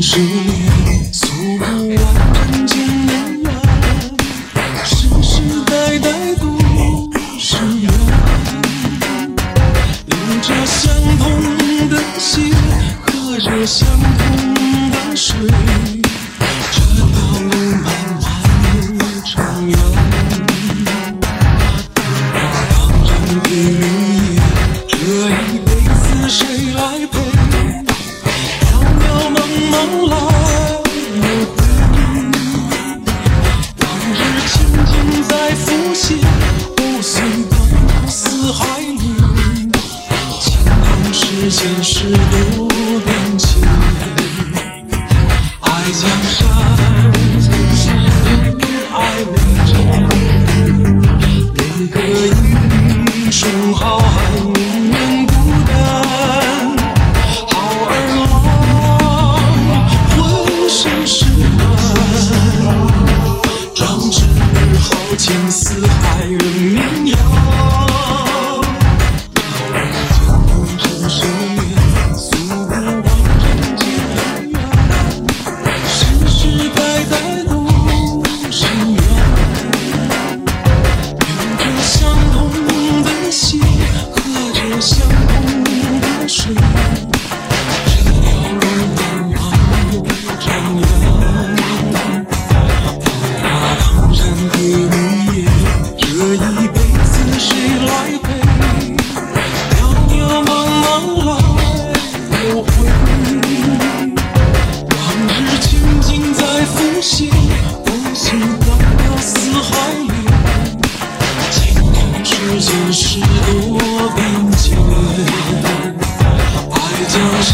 数年诉不完人间恩怨世世代代都是缘流着相同的血喝着相同的水。心，不随到四海里。情同世间事多变迁，爱江山更，爱美人，哪个英雄好汉情似海人名扬。梦醒换了四海连。情同世间事多变迁，爱江山，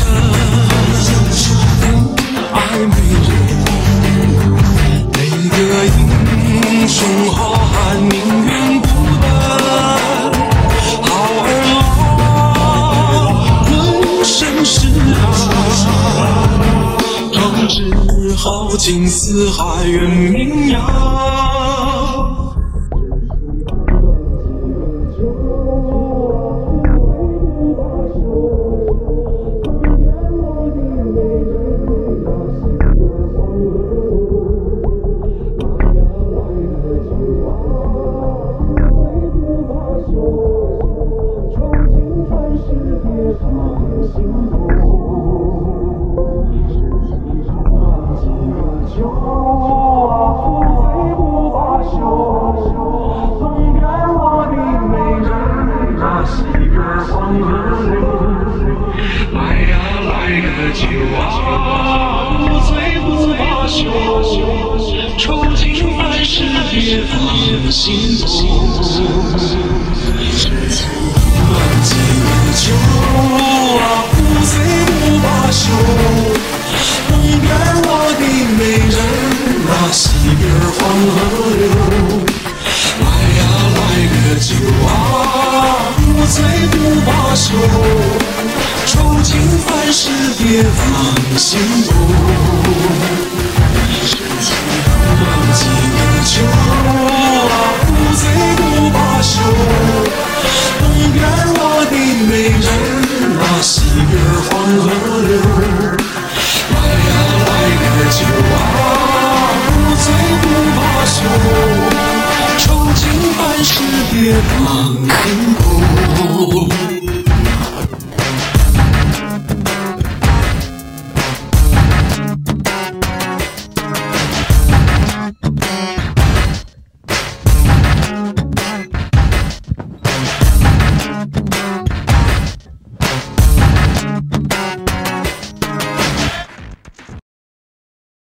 豪情四海远名扬。酒啊，不醉不罢休，愁情万事别放心头。乱几个酒啊，不醉不罢休。东边我的美人，那西边黄河流。来呀来个酒啊，不醉不罢休。愁情烦事别放心头。乱几个酒啊，不醉不罢休。东边我的美人，那西边黄河流。来呀来个酒啊，不醉不罢休。愁情烦事别放心头。